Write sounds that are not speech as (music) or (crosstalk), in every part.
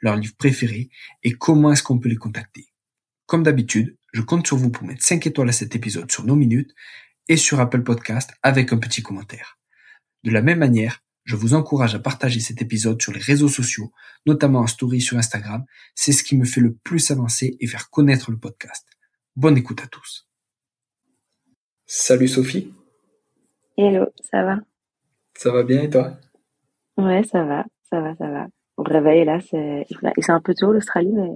leur livre préféré et comment est-ce qu'on peut les contacter. Comme d'habitude, je compte sur vous pour mettre 5 étoiles à cet épisode sur nos minutes et sur Apple Podcast avec un petit commentaire. De la même manière, je vous encourage à partager cet épisode sur les réseaux sociaux, notamment en story sur Instagram. C'est ce qui me fait le plus avancer et faire connaître le podcast. Bonne écoute à tous. Salut Sophie. Hello, ça va? Ça va bien et toi? Ouais, ça va, ça va, ça va. Réveil, là, c'est c'est un peu tôt l'Australie, mais...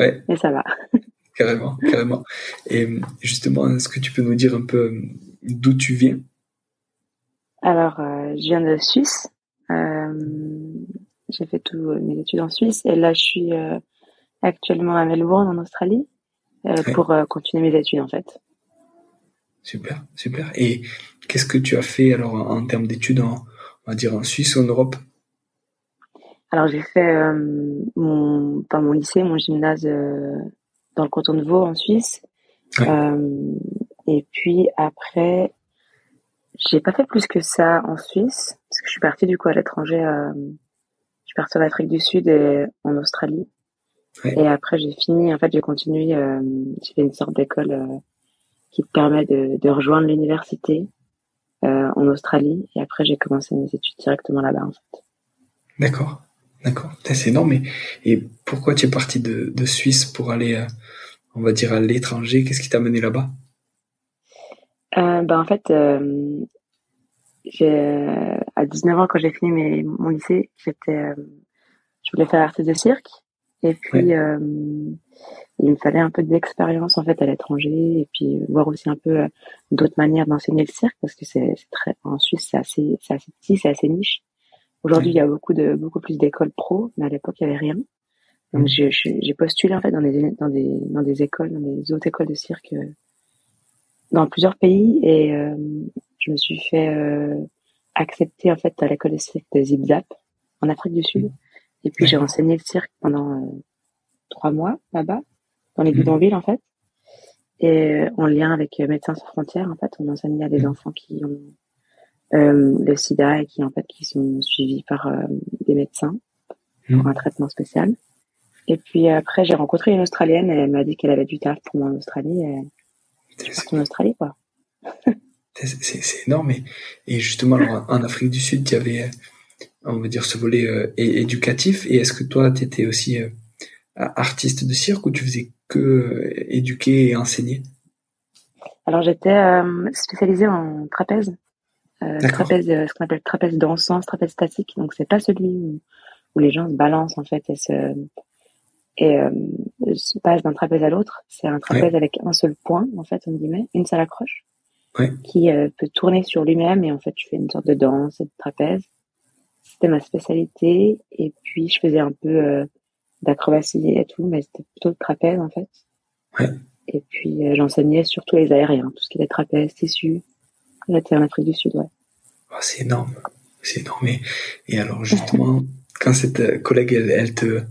Ouais. mais ça va. (laughs) carrément, carrément. Et justement, est-ce que tu peux nous dire un peu euh, d'où tu viens? Alors, euh, je viens de Suisse. Euh, j'ai fait toutes mes études en Suisse et là, je suis euh, actuellement à Melbourne, en Australie, Ouais. pour continuer mes études, en fait. Super, super. Et qu'est-ce que tu as fait alors en, en termes d'études en, on va dire en Suisse ou en Europe? Alors, j'ai fait euh, mon, pas mon lycée, mon gymnase euh, dans le canton de Vaud, en Suisse. Euh, et puis après, j'ai pas fait plus que ça en Suisse, parce que je suis partie du coup à l'étranger. je suis partie en Afrique du Sud et en Australie. Et après, j'ai fini, en fait, j'ai continué, euh, j'ai fait une sorte d'école euh, qui te permet de, de rejoindre l'université euh, en Australie. Et après, j'ai commencé mes études directement là-bas, en fait. D'accord, d'accord. C'est énorme. Et, et pourquoi tu es parti de, de Suisse pour aller, euh, on va dire, à l'étranger? Qu'est-ce qui t'a mené là-bas? Euh, ben, en fait, euh, à 19 ans, quand j'ai fini mes, mon lycée, j'étais, je voulais faire artiste de cirque. Et puis, il me fallait un peu d'expérience, en fait, à l'étranger. Et puis, voir aussi un peu d'autres manières d'enseigner le cirque, parce que c'est très, en Suisse, c'est assez, c'est assez petit, c'est assez niche. Aujourd'hui, Ouais. il y a beaucoup de, beaucoup plus d'écoles pro, mais à l'époque, il y avait rien. Donc, Mhm. j'ai postulé, en fait, dans des, dans des, dans des écoles, dans des autres écoles de cirque, euh, dans plusieurs pays et euh, je me suis fait euh, accepter en fait à l'école de cirque de Zip Zap en Afrique du Sud et puis j'ai enseigné le cirque pendant euh, trois mois là-bas dans les Mhm. bidonvilles en fait et euh, en lien avec euh, Médecins sans frontières en fait on enseignait à des enfants qui ont le sida et qui en fait qui sont suivis par euh, des médecins pour Mhm. un traitement spécial et puis euh, après j'ai rencontré une Australienne et elle m'a dit qu'elle avait du taf pour moi en Australie et C'est en Australie quoi c'est- énorme. Et, et justement, alors, en Afrique du Sud, tu avais, euh, on va dire, ce volet euh, éducatif. Et est-ce que toi, tu étais aussi euh, artiste de cirque ou tu faisais que euh, éduquer et enseigner? Alors j'étais euh, spécialisée en trapèze, euh. Trapèze, euh, ce qu'on appelle trapèze dansant, trapèze statique. Donc c'est pas celui où, où les gens se balancent en fait et se et euh, se passent d'un trapèze à l'autre. C'est un trapèze avec un seul point en fait, on guillemets, une seule accroche, Ouais. qui euh, peut tourner sur lui-même et en fait tu fais une sorte de danse et de trapèze. C'était ma spécialité et puis je faisais un peu euh, d'acrobatie et tout, mais c'était plutôt le trapèze en fait. Ouais. Et puis euh, j'enseignais surtout les aériens, tout ce qui était trapèze, tissu. J'étais en Afrique du Sud, ouais. Oh, c'est énorme, c'est énorme. Et, et alors justement, (laughs) quand cette euh, collègue elle, elle te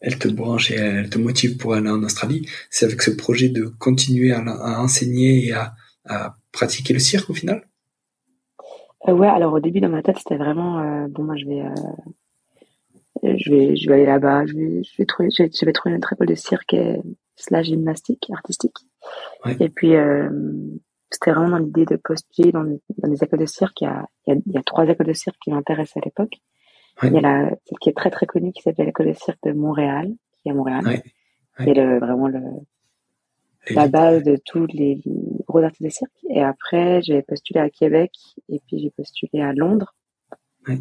elle te branche et elle te motive pour aller en Australie, c'est avec ce projet de continuer à, à enseigner et à, à pratiquer le cirque au final? Euh, ouais, alors au début dans ma tête c'était vraiment euh, bon moi je vais euh, je vais je vais aller là-bas, je vais je vais trouver je vais, je vais trouver une école de cirque et slash gymnastique artistique. Ouais. Et puis c'était vraiment dans l'idée de postuler dans, dans des écoles de cirque. Il y a, il y a, il y a trois écoles de cirque qui m'intéressaient à l'époque. Ouais. Il y a la, celle qui est très très connue qui s'appelle l'école de cirque de Montréal, qui est à Montréal. Ouais. Ouais. C'est le, vraiment le, la base de tous les gros artistes de cirque. Et après, j'ai postulé à Québec et puis j'ai postulé à Londres.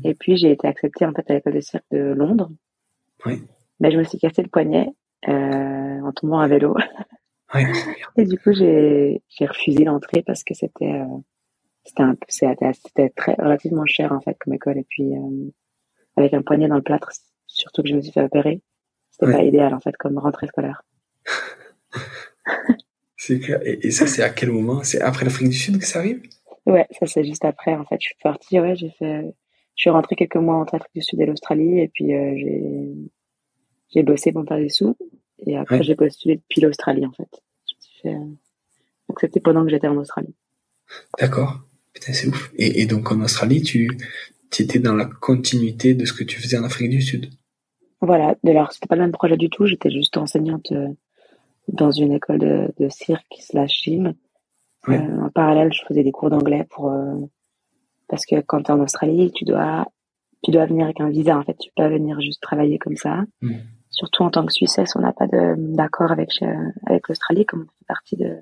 Et puis j'ai été acceptée en fait à l'école de cirque de Londres. Mais je me suis cassé le poignet euh, en tombant à vélo. (laughs) Ouais. Et du coup, j'ai j'ai refusé l'entrée parce que c'était euh, c'était un peu c'était c'était très relativement cher en fait comme école et puis euh, avec un poignet dans le plâtre surtout que je me suis fait opérer c'était pas idéal en fait comme rentrée scolaire. (laughs) c'est clair. Et, ça, c'est à quel moment? C'est après l'Afrique du Sud que ça arrive? Ouais, ça c'est juste après. En fait, je suis partie. Ouais, j'ai fait. Je suis rentrée quelques mois entre l'Afrique du Sud et l'Australie, et puis euh, j'ai j'ai bossé pour faire des sous, et après j'ai postulé depuis l'Australie en fait. Je me suis fait euh, accepter pendant que j'étais en Australie. D'accord. Putain, c'est ouf. Et, et, donc en Australie, tu, étais dans la continuité de ce que tu faisais en Afrique du Sud. Voilà. Alors c'était pas le même projet du tout. J'étais juste enseignante euh, dans une école de, de cirque slash gym. Euh, en parallèle, je faisais des cours d'anglais pour euh, parce que quand tu es en Australie, tu dois tu dois venir avec un visa. En fait, tu peux pas venir juste travailler comme ça. Hmm. Surtout en tant que Suissesse, on n'a pas d'accord avec avec l'Australie, comme on fait partie de.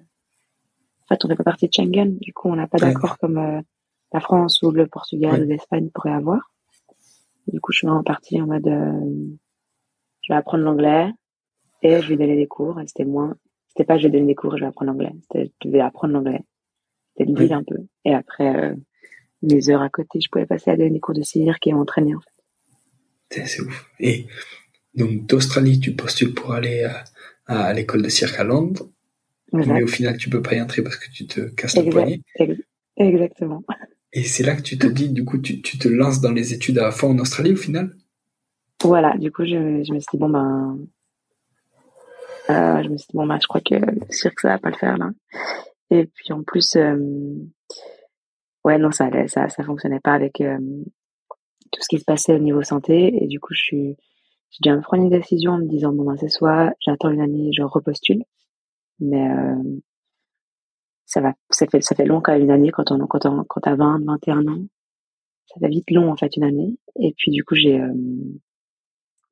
En fait, on fait pas partie de Schengen. Du coup, on n'a pas d'accord comme euh, la France ou le Portugal ou l'Espagne pourraient avoir. Du coup, je suis vraiment partie en mode, je vais apprendre l'anglais et je vais donner des cours. Et c'était moins c'était pas je vais donner des cours, je vais apprendre l'anglais. C'était je vais apprendre l'anglais. C'était le un peu. Et après, euh, les heures à côté, je pouvais passer à donner des cours de cirque et m'entraîner en fait. C'est ouf. Et donc d'Australie, tu postules pour aller à, à l'école de cirque à Londres. Mais au final, tu peux pas y entrer parce que tu te casses le poignet. Exactement. Et c'est là que tu te dis, du coup, tu, tu, te lances dans les études à fond en Australie au final? Voilà, du coup, je, je me suis dit, bon, ben, euh, je me suis dit, bon, je crois que le cirque, ça va pas le faire, là. Et puis, en plus, euh, ouais, non, ça, ça, ça fonctionnait pas avec euh, tout ce qui se passait au niveau santé. Et du coup, je suis, j'ai dû prendre une décision en me disant, bon, ben, c'est soit j'attends une année, je repostule. Mais, ça va, ça fait, ça fait long quand même une année quand on, quand on, quand t'as 20, 21 ans. Ça fait vite long, en fait, une année. Et puis, du coup, j'ai,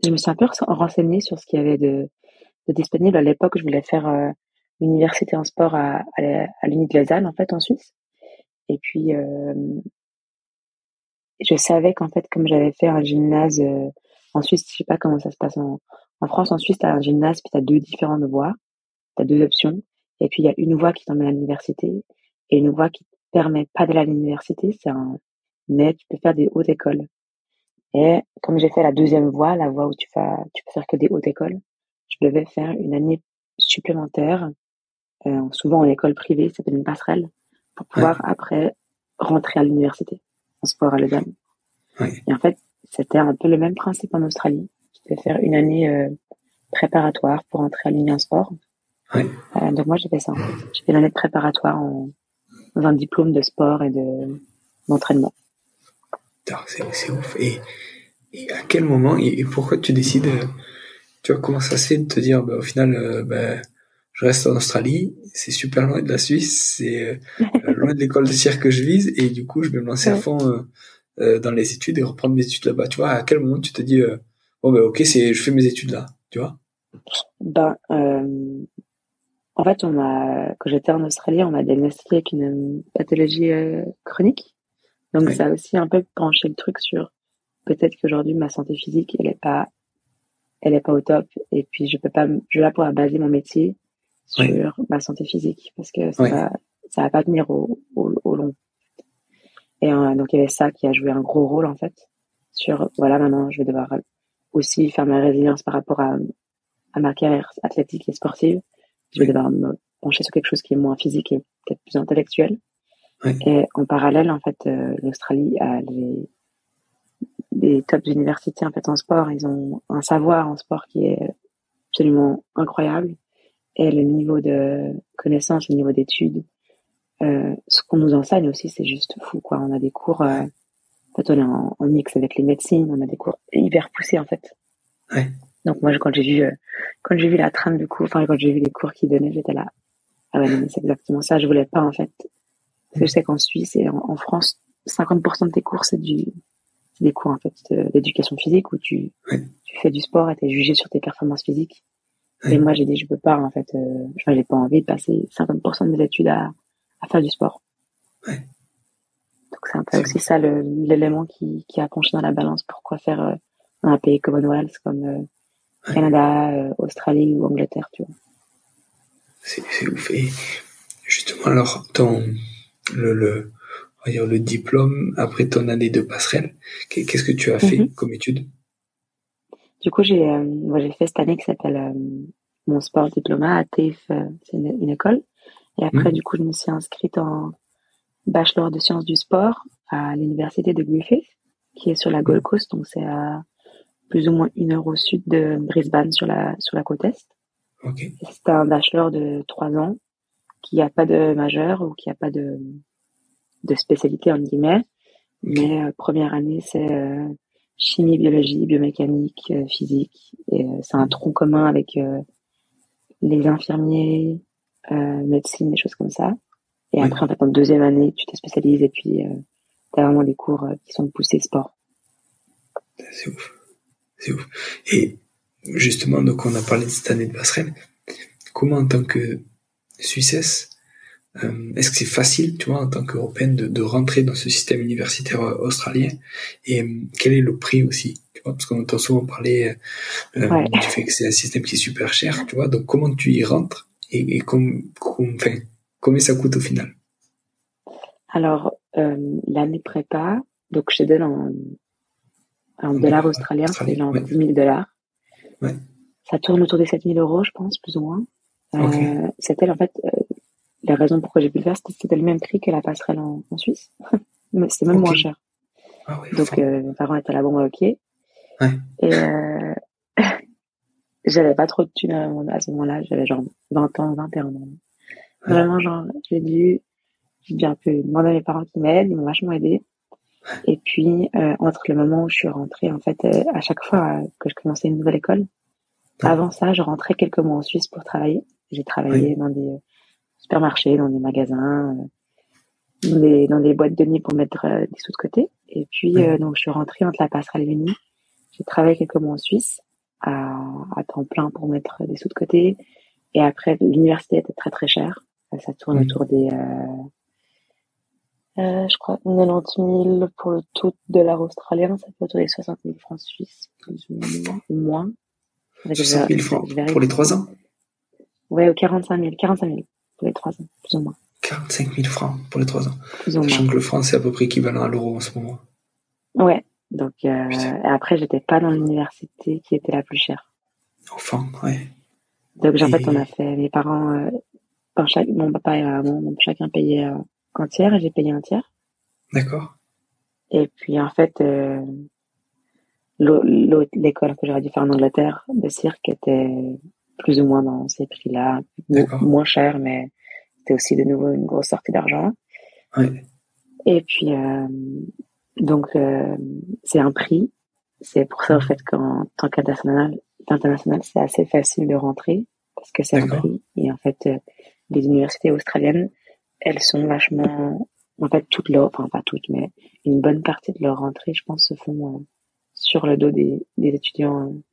je me suis un peu renseignée sur ce qu'il y avait de, de disponible. À l'époque, je voulais faire euh, l'université en sport à, à, à l'Uni de Lausanne, en fait, en Suisse. Et puis, euh, je savais qu'en fait, comme j'avais fait un gymnase euh, en Suisse, je sais pas comment ça se passe en, en France. En Suisse, tu as un gymnase, puis tu as deux différentes voies. Tu as deux options. Et puis, il y a une voie qui t'emmène à l'université et une voie qui te permet pas d'aller à l'université. C'est un, mais tu peux faire des hautes écoles. Et comme j'ai fait la deuxième voie, la voie où tu fais, tu peux faire que des hautes écoles, je devais faire une année supplémentaire, euh, souvent en école privée, ça s'appelle une passerelle, pour pouvoir après rentrer à l'université en sport à Lausanne. Et en fait, c'était un peu le même principe en Australie. Je devais faire une année euh, préparatoire pour entrer à l'Union Sport. Euh, donc moi, j'ai fait ça. J'ai fait l'année préparatoire en, dans un diplôme de sport et de d'entraînement. C'est ouf. Et, et, à quel moment et pourquoi tu décides tu vois comment ça se fait de te dire bah, au final euh, bah, je reste en Australie c'est super loin de la Suisse c'est euh, loin de l'école de cirque que je vise et du coup je vais me lancer à fond euh, dans les études et reprendre mes études là-bas. Tu vois à quel moment tu te dis bon bah ok c'est je fais mes études là tu vois? Ben en fait on m'a quand j'étais en Australie on m'a diagnostiqué avec une pathologie chronique. Donc ça a aussi un peu penché le truc sur peut-être qu'aujourd'hui ma santé physique elle est pas elle est pas au top. Et puis je peux pas je vais pas pouvoir baser mon métier sur ma santé physique parce que ça va, ça va pas tenir au, au, long et euh, donc il y avait ça qui a joué un gros rôle en fait sur voilà maintenant je vais devoir aussi faire ma résilience par rapport à, à ma carrière athlétique et sportive. Je vais devoir me pencher sur quelque chose qui est moins physique et peut-être plus intellectuel. Et en parallèle en fait euh, l'Australie a les des top universités en fait en sport. Ils ont un savoir en sport qui est absolument incroyable. Et le niveau de connaissance, le niveau d'études, euh, ce qu'on nous enseigne aussi, c'est juste fou quoi. On a des cours, euh, en fait, on est en, mix avec les médecines, on a des cours hyper poussés en fait. Ouais. Donc moi, quand j'ai vu, euh, quand j'ai vu la trame du cours, enfin quand j'ai vu les cours qu'ils donnaient, j'étais là. Ah ouais, c'est exactement ça. Je voulais pas en fait. Parce que je sais qu'en Suisse et en, en France, 50% de tes cours c'est du des cours en fait d'éducation physique où tu, tu fais du sport et tu es jugé sur tes performances physiques. Et moi j'ai dit je peux pas en fait, euh, j'ai pas envie de passer 50% de mes études à, à faire du sport. Ouais. Donc c'est un peu aussi ça l'élément qui, qui a penché dans la balance. Pourquoi faire euh, un pays Commonwealth comme euh, Canada, euh, Australie ou Angleterre, tu vois. C'est ouf. Et justement alors ton le, le dire, le diplôme après ton année de passerelle. Qu'est-ce que tu as fait mhm. comme étude? Du coup, j'ai euh, j'ai fait cette année qui s'appelle euh, mon sport diplômat à TAFE, c'est une, école. Et après, mmh. du coup, je me suis inscrite en bachelor de sciences du sport à l'université de Griffith, qui est sur la Gold Coast, donc c'est à plus ou moins une heure au sud de Brisbane sur la sur la côte est. Okay. C'est un bachelor de trois ans qui a pas de majeur ou qui a pas de de spécialité en guillemets, mais euh, première année c'est euh, chimie, biologie, biomécanique, euh, physique, et c'est un tronc commun avec les infirmiers, médecine, des choses comme ça. Et après, en fait, en deuxième année, tu te spécialises et puis euh, tu as vraiment des cours qui sont poussés sport. C'est ouf. C'est ouf. Et justement, donc on a parlé de cette année de passerelle. Comment en tant que Suissesse, euh, est-ce que c'est facile, tu vois, en tant qu'Européenne, de, de, rentrer dans ce système universitaire euh, australien? Et euh, quel est le prix aussi tu vois, Parce qu'on entend souvent parler du fait que c'est un système qui est super cher, tu vois? Donc comment tu y rentres? Et, et com, enfin, combien ça coûte au final Alors, l'année prépa, donc je te donne en, en dollars australiens, c'est genre 10 000 dollars. Ouais. Ça tourne autour des 7 000 euros, je pense, plus ou moins. Euh, c'était en fait euh, la raison pourquoi j'ai pu le faire, c'était le même prix que la passerelle en, en Suisse. (laughs) c'était même moins cher. Ah oui, Donc euh, mes parents étaient là, bon, ok. Ouais. Et euh, j'avais pas trop de thunes à, ce moment-là, j'avais genre 20 ans, 21 ans. Vraiment, genre, j'ai dû, j'ai dû un peu demander à mes parents qui m'aident, ils m'ont vachement aidé. Et puis, euh, entre le moment où je suis rentrée, en fait, euh, à chaque fois que je commençais une nouvelle école, avant ça, je rentrais quelques mois en Suisse pour travailler. J'ai travaillé dans des euh, supermarchés, dans des magasins, euh, dans des, dans des boîtes de nuit pour mettre euh, des sous de côté. Et puis, donc, je suis rentrée entre la passerelle et l'Uni. J'ai travaillé quelques mois en Suisse à, à temps plein pour mettre des sous de côté. Et après, l'université était très très chère. Ça tourne autour des, euh, je crois 90 000 pour le tout dollar australien. Ça peut autour des 60 000 francs suisses, plus ou moins. 60 000 francs pour les 3 ans? Ouais, 45 000, 45 000 pour les 3 ans, plus ou moins. 45 000 francs pour les 3 ans. Plus ou Sachant moins. que le franc, c'est à peu près équivalent à l'euro en ce moment. Ouais. Donc, euh, et après, j'étais pas dans l'université qui était la plus chère. Enfin, ouais. Donc, en fait, on a fait, mes parents, euh, par chaque, mon papa et ma maman, donc chacun payait euh, un tiers et j'ai payé un tiers. D'accord. Et puis, en fait, euh, l'école que j'aurais dû faire en Angleterre de cirque était plus ou moins dans ces prix-là, moins cher, mais c'était aussi de nouveau une grosse sortie d'argent. Ouais. Et puis, euh, donc, euh, c'est un prix. C'est pour ça, en fait, qu'en tant qu'international, international, c'est assez facile de rentrer parce que c'est un prix. Et en fait, euh, les universités australiennes, elles sont vachement, en fait, toutes leurs, enfin, pas toutes, mais une bonne partie de leur rentrée, je pense, se font euh, sur le dos des, des étudiants euh,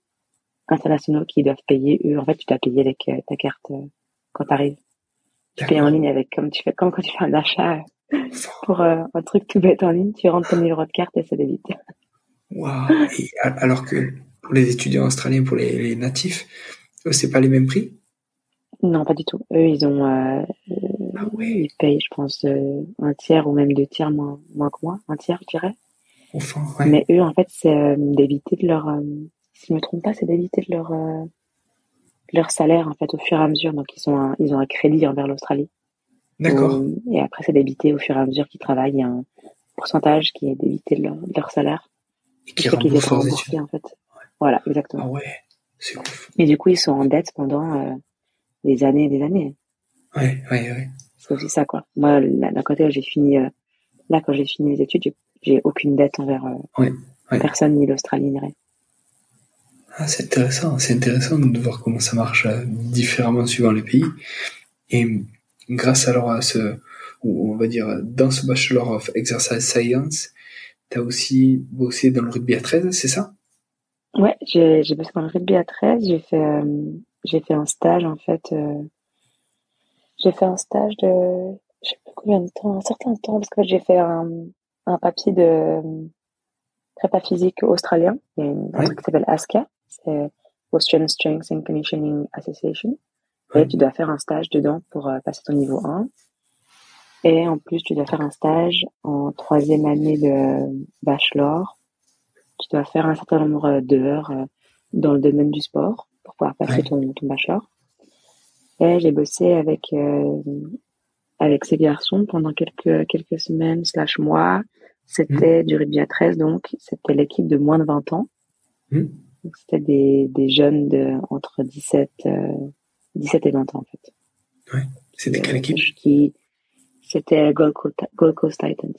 internationaux qui doivent payer. Eux, en fait, tu dois payer avec euh, ta carte quand tu arrives. Tu payes en ligne avec, comme tu fais, comme quand tu fais un achat pour euh, un truc tout bête en ligne, tu rentres ton numéro de carte et ça débite. Waouh. Alors que pour les étudiants australiens, pour les, les natifs, c'est pas les mêmes prix? Non, pas du tout. Eux, ils ont, euh, Ah ouais. ils payent, je pense, euh, un tiers ou même deux tiers moins, moins que moi, un tiers, je dirais. Enfin, ouais. Mais eux, en fait, c'est euh, d'éviter de leur, si je me trompe pas, c'est d'éviter de leur, leur salaire, en fait, au fur et à mesure. Donc, ils ont un, ils ont un crédit envers l'Australie. D'accord. Euh, et après, c'est d'éviter au fur et à mesure qu'ils travaillent, il y a un pourcentage qui est d'éviter de leur, de leur salaire. Et qui pas leurs études. en fait. Voilà, Ah exactement. ouais. C'est ouf. Mais du coup, ils sont en dette pendant euh, des années et des années. Ouais, ouais, ouais. C'est aussi ça, quoi. Moi, d'un côté, j'ai fini, euh, là, quand j'ai fini mes études, j'ai, aucune dette envers euh, Ouais, ouais. personne, ni l'Australie, ni rien. Ah, c'est intéressant, c'est intéressant de voir comment ça marche différemment suivant les pays. Et grâce alors à ce, on va dire, dans ce Bachelor of Exercise Science, t'as aussi bossé dans le rugby à 13, c'est ça? Ouais, j'ai, bossé dans le rugby à 13, j'ai fait, euh, j'ai fait un stage, en fait, euh, j'ai fait un stage de, je sais plus combien de temps, un certain temps, parce que j'ai fait un, un papier de euh, prépa physique australien. Il y a une- un Ouais. truc qui s'appelle ASCA, c'est Australian Strength and Conditioning Association. Ouais. tu dois faire un stage dedans pour euh, passer ton niveau 1. Et en plus, tu dois faire un stage en troisième année de bachelor. Tu dois faire un certain nombre d'heures, euh, dans le domaine du sport pour pouvoir passer ton, ton bachelor. Et j'ai bossé avec euh, avec ces garçons pendant quelques quelques semaines slash mois. C'était mmh. du rugby à 13, donc c'était l'équipe de moins de 20 ans. Mmh. C'était des, des jeunes de entre 17 17 et 20 ans en fait. Ouais. C'était quelle équipe qui C'était Gold Coast, Gold Coast Titans.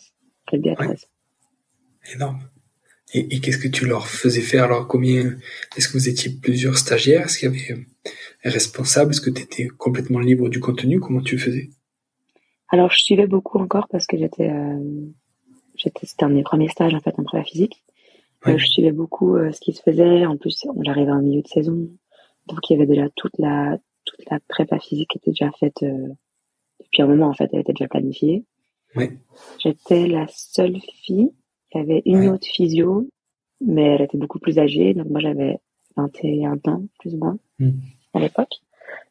Rugby à 13. Énorme. Et, qu'est-ce que tu leur faisais faire? Alors, combien Est-ce que vous étiez plusieurs stagiaires? Est-ce qu'il y avait un responsable? Est-ce que tu étais complètement libre du contenu? Comment tu faisais? Alors, je suivais beaucoup encore parce que j'étais, euh, j'étais, c'était un de mes premiers stages en fait en prépa physique. Euh, je suivais beaucoup euh, ce qui se faisait. En plus, j'arrivais en milieu de saison, donc il y avait déjà toute la toute la prépa physique était déjà faite depuis un moment. En fait, elle était déjà planifiée. Ouais. J'étais la seule fille il y avait une autre physio, mais elle était beaucoup plus âgée. Donc moi, j'avais 21 ans, plus ou moins, hmm. à l'époque.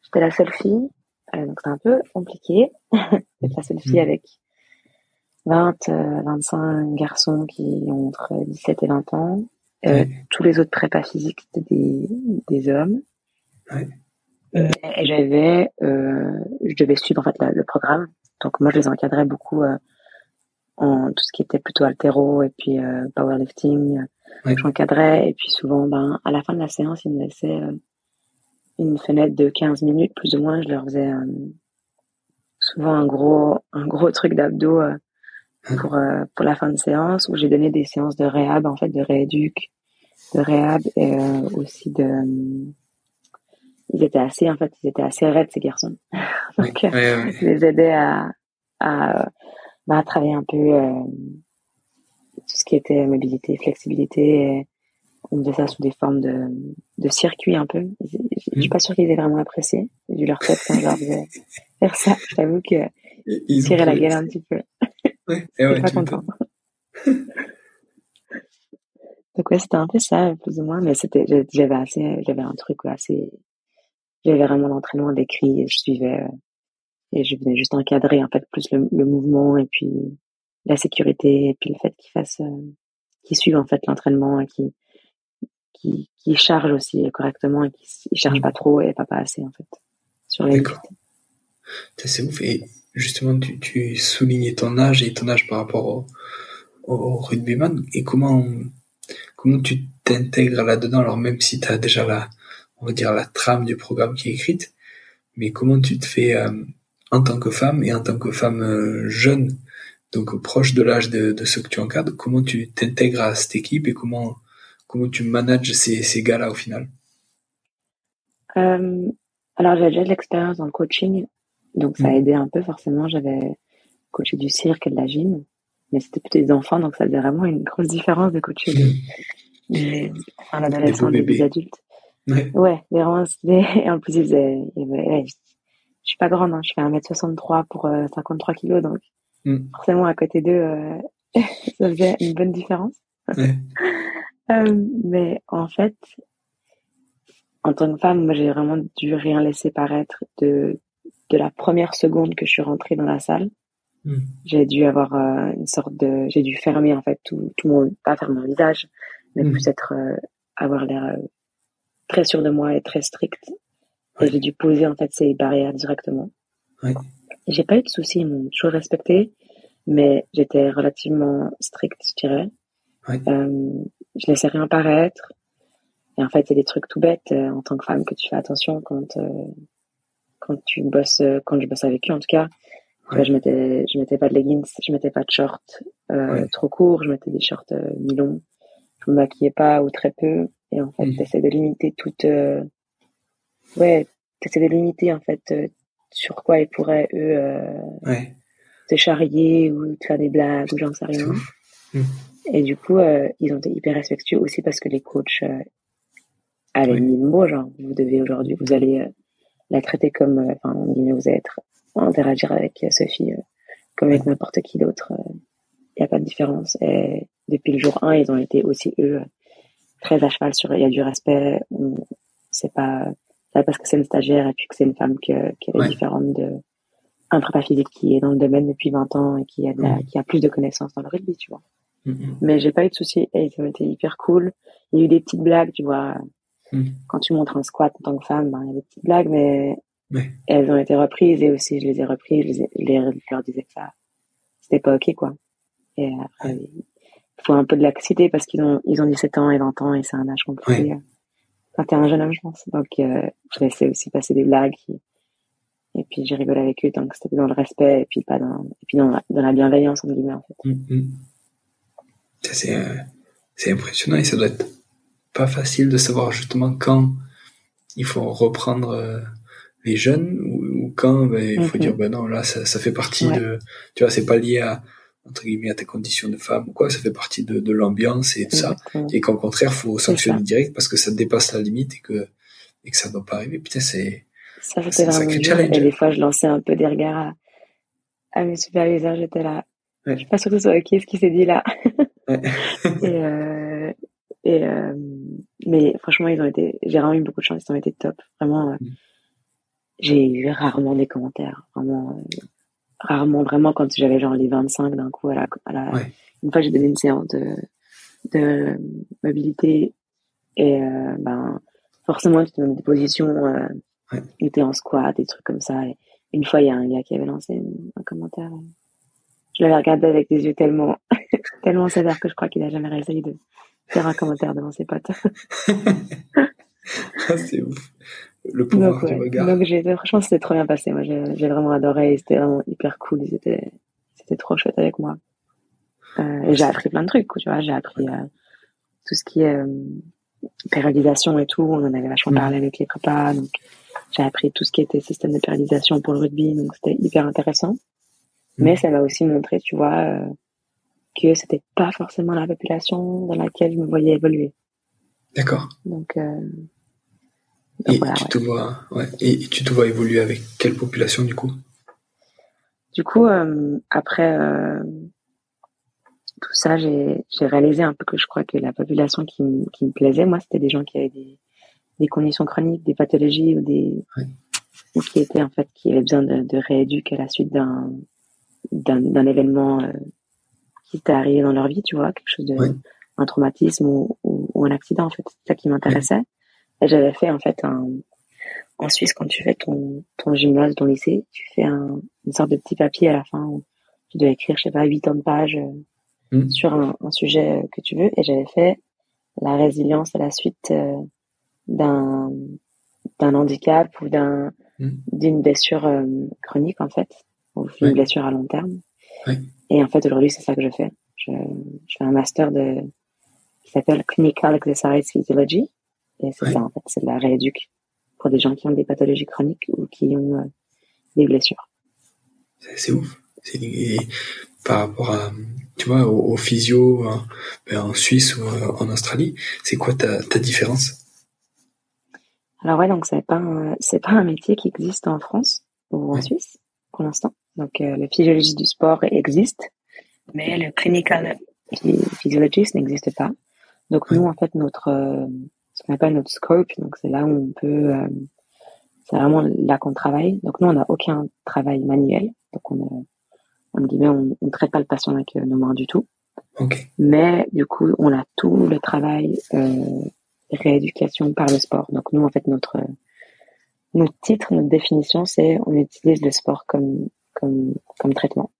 J'étais la seule fille. Euh, donc c'est un peu compliqué (laughs) d'être la seule fille hmm. avec 20, 25 euh, garçons qui ont entre 17 et 20 ans. Euh, tous les autres prépas physiques, c'était des, des hommes. Ouais. Et j'avais, je devais suivre en fait le programme. Donc moi, je les encadrais beaucoup en tout ce qui était plutôt altéro et puis euh, powerlifting. Ouais. J'encadrais et puis souvent, ben, à la fin de la séance, ils me laissaient euh, une fenêtre de 15 minutes plus ou moins. Je leur faisais euh, souvent un gros, un gros truc d'abdos euh, pour pour la fin de séance où j'ai donné des séances de réhab en fait, de rééduc, de réhab et aussi de ils étaient assez en fait ils étaient assez raides ces garçons (laughs) donc je les aidais à, à bah, travailler un peu euh, tout ce qui était mobilité, flexibilité. Et on faisait ça sous des formes de, de circuits un peu. Je suis pas sûre qu'ils aient vraiment apprécié. J'ai dû leur tête quand je leur faisais faire ça. J'avoue que ils tiraient la gueule un petit peu. (laughs) Ouais, et ouais, pas content. (laughs) Donc ouais, c'était un peu ça, plus ou moins, mais c'était, j'avais assez, j'avais un truc assez, j'avais vraiment l'entraînement décrit et je suivais euh, et je venais juste encadrer en fait plus le, le mouvement et puis la sécurité et puis le fait qu'ils fassent euh, qu'ils suivent en fait l'entraînement et qui qui qui chargent aussi correctement et qui chargent pas trop et pas pas assez en fait sur les c'est ouf et justement tu, tu soulignais ton âge et ton âge par rapport au, au rugbyman et comment comment tu t'intègres là-dedans alors même si tu as déjà la on va dire la trame du programme qui est écrite mais comment tu te fais euh, en tant que femme et en tant que femme euh, jeune, donc proche de l'âge de, de ceux que tu encadres, comment tu t'intègres à cette équipe et comment, comment tu manages ces, ces gars-là au final? Euh, Alors j'ai déjà de l'expérience dans le coaching, donc ça a mm. aidé un peu forcément. J'avais coaché du cirque et de la gym, mais c'était plutôt des enfants, donc ça faisait vraiment une grosse différence de coacher des, enfin, l'adolescent des, des, adultes. Ouais, ouais vraiment, et (laughs) en plus ils faisaient, je suis pas grande, hein, je fais 1m63 pour 53 euh, kilos, donc mm. forcément à côté d'eux, euh, (laughs) ça faisait une bonne différence. (laughs) euh, mais en fait, en tant que femme, moi j'ai vraiment dû rien laisser paraître de, de la première seconde que je suis rentrée dans la salle. Mm. J'ai dû avoir euh, une sorte de, j'ai dû fermer en fait tout, tout mon, pas fermer mon visage, mais mm. plus être, avoir l'air très sûr de moi et très strict j'ai dû poser en fait ces barrières directement. Ouais. J'ai pas eu de soucis, ils m'ont toujours respecté, mais j'étais relativement stricte, je dirais. Ouais. Euh, je laissais rien paraître. Et en fait, il y a des trucs tout bêtes euh, en tant que femme que tu fais attention quand euh, quand tu bosses, euh, quand je bosse avec eux en tout cas. Ouais. je mettais je mettais pas de leggings, je mettais pas de shorts trop courts, je mettais des shorts mi-longs. Je me maquillais pas ou très peu. Et en fait, mmh. j'essaie de limiter toute ouais, c'est de limiter en fait euh, sur quoi ils pourraient eux euh, ouais. te charrier ou te faire des blagues ou j'en sais rien. Mmh. Et du coup, euh, ils ont été hyper respectueux aussi parce que les coachs euh, avaient mis le mot, genre vous devez aujourd'hui, vous allez euh, la traiter comme, enfin, vous allez être interagir avec Sophie comme avec n'importe qui d'autre. Il n'y a pas de différence. Et depuis le jour 1, ils ont été aussi eux très à cheval sur il y a du respect. C'est pas parce que c'est une stagiaire et puis que c'est une femme qui est différente de un prépa physique qui est dans le domaine depuis 20 ans et qui a, mm. qui a plus de connaissances dans le rugby, tu vois. Mm, mm. Mais j'ai pas eu de soucis et ils ont été hyper cool. Il y a eu des petites blagues, tu vois. hmm. quand tu montres un squat en tant que femme, ben, il y a des petites blagues, mais elles ont été reprises et aussi je les ai reprises, je, les leur disais que ça, c'était pas ok, quoi. Et après, il faut un peu de laxité parce qu'ils ont, ils ont 17 ans et 20 ans et c'est un âge compliqué. Ouais. Quand t'es un jeune homme, je pense. Donc, euh, je laissais aussi passer des blagues. Et puis, j'ai rigolé avec eux que c'était dans le respect et puis pas dans, et puis dans, dans la bienveillance, entre guillemets, en fait. Mm, mm. C'est, euh, impressionnant et ça doit être pas facile de savoir justement quand il faut reprendre euh, les jeunes ou, quand ben, il faut mm-hmm. dire ben non là ça, ça fait partie de tu vois c'est pas lié à entre guillemets à ta condition de femme ou quoi ça fait partie de, de l'ambiance et de ça. Et qu'au contraire faut sanctionner direct parce que ça dépasse la limite et que et que ça doit pas arriver. Putain c'est ça c'était vraiment dur et des fois je lançais un peu des regards à, à mes superviseurs j'étais là. Ouais. je suis pas sûre que ce soit ok ce qui s'est dit là. (laughs) Et euh, et euh, mais franchement ils ont été j'ai vraiment eu beaucoup de chance ils ont été top. Vraiment euh, mm. j'ai eu rarement des commentaires. Vraiment rarement vraiment quand j'avais genre les 25 d'un coup à la, à la une fois j'ai donné une séance de de mobilité et euh, ben forcément tu te donnes des positions euh, ouais. en squat des trucs comme ça. Et une fois il y a un gars qui avait lancé un commentaire. Je l'avais regardé avec des yeux tellement (laughs) tellement sévères que je crois qu'il a jamais réussi de faire un commentaire devant ses potes. (laughs) Ah, c'est ouf le pouvoir donc, du regard. Donc j'ai, franchement, c'était trop bien passé. Moi, j'ai, vraiment adoré. C'était vraiment hyper cool. Ils étaient, c'était trop chouette avec moi. Euh, et j'ai appris plein de trucs. Tu vois, j'ai appris euh, tout ce qui est euh, périodisation et tout. On en avait vachement parlé avec les copains. Donc, j'ai appris tout ce qui était système de périodisation pour le rugby. Donc, c'était hyper intéressant. Mm. Mais ça m'a aussi montré, tu vois, euh, que c'était pas forcément la population dans laquelle je me voyais évoluer. D'accord. Donc, et, tu te vois, ouais. et, tu te vois évoluer avec quelle population du coup? Du coup, euh, après euh, tout ça, j'ai réalisé un peu que je crois que la population qui, qui me plaisait, moi, c'était des gens qui avaient des, des, conditions chroniques, des pathologies ou des ouais. ou qui étaient en fait qui avaient besoin de, de rééduque à la suite d'un d'un événement euh, qui t'est arrivé dans leur vie, tu vois, quelque chose de ouais. un traumatisme ou, ou, ou, un accident en fait, c'est ça qui m'intéressait. J'avais fait en fait un en Suisse quand tu fais ton ton gymnase, ton lycée, tu fais un, une sorte de petit papier à la fin où tu dois écrire je sais pas huit ans de pages mmh. sur un, un, sujet que tu veux. Et j'avais fait la résilience à la suite euh, d'un d'un handicap ou d'un mmh. d'une blessure euh, chronique en fait, ou une blessure à long terme. Et en fait aujourd'hui c'est ça que je fais. Je, je fais un master de qui s'appelle Clinical Exercise Physiology et c'est ouais. ça, en fait, c'est de la rééduque pour des gens qui ont des pathologies chroniques ou qui ont euh, des blessures. C'est ouf. Et par rapport à, tu vois, au, au physio hein, ben en Suisse ou euh, en Australie, c'est quoi ta, ta différence? Alors ouais, donc c'est pas c'est pas un métier qui existe en France ou en ouais. Suisse pour l'instant. Donc euh, le physiologiste du sport existe, mais le clinical physiologist n'existe pas. Donc ouais. nous en fait notre ce qu'on appelle notre scope. Donc c'est là où on peut, euh, c'est vraiment là qu'on travaille. Donc nous on n'a aucun travail manuel. Donc on, on dit on, on traite pas le patient avec nos mains du tout. Okay. Mais du coup on a tout le travail euh, rééducation par le sport. Donc nous en fait notre notre titre, notre définition, c'est on utilise le sport comme comme comme traitement.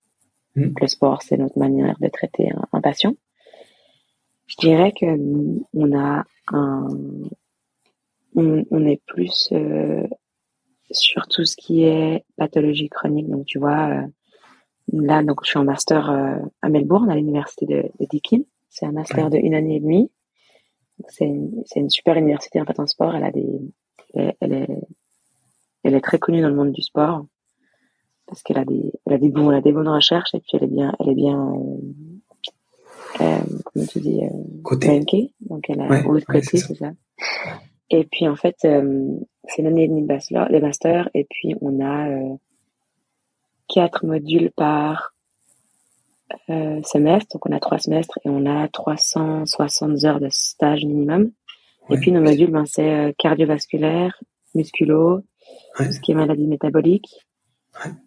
Mmh. Le sport, c'est notre manière de traiter un, un patient. Je dirais que on a un, on, on est plus euh, sur tout ce qui est pathologie chronique. Donc tu vois, euh, là donc je suis en master euh, à Melbourne à l'université de, de Deakin. C'est un master de une année et demie. C'est une, c'est une super université en fait en sport. Elle a des, elle, elle est, elle est très connue dans le monde du sport parce qu'elle a des, elle a des bons, elle a des bonnes recherches et puis elle est bien, elle est bien euh, euh, comment tu dis, euh, côté. Donc elle a ouais, l'autre ouais, côté, c'est ça. ça. Et puis en fait, euh, c'est l'année et demie de master, et puis on a euh, quatre modules par euh, semestre, donc on a trois semestres et on a 360 heures de stage minimum. Ouais. Et puis nos modules, ben, c'est cardiovasculaire, musculo, tout ce qui est maladie métabolique,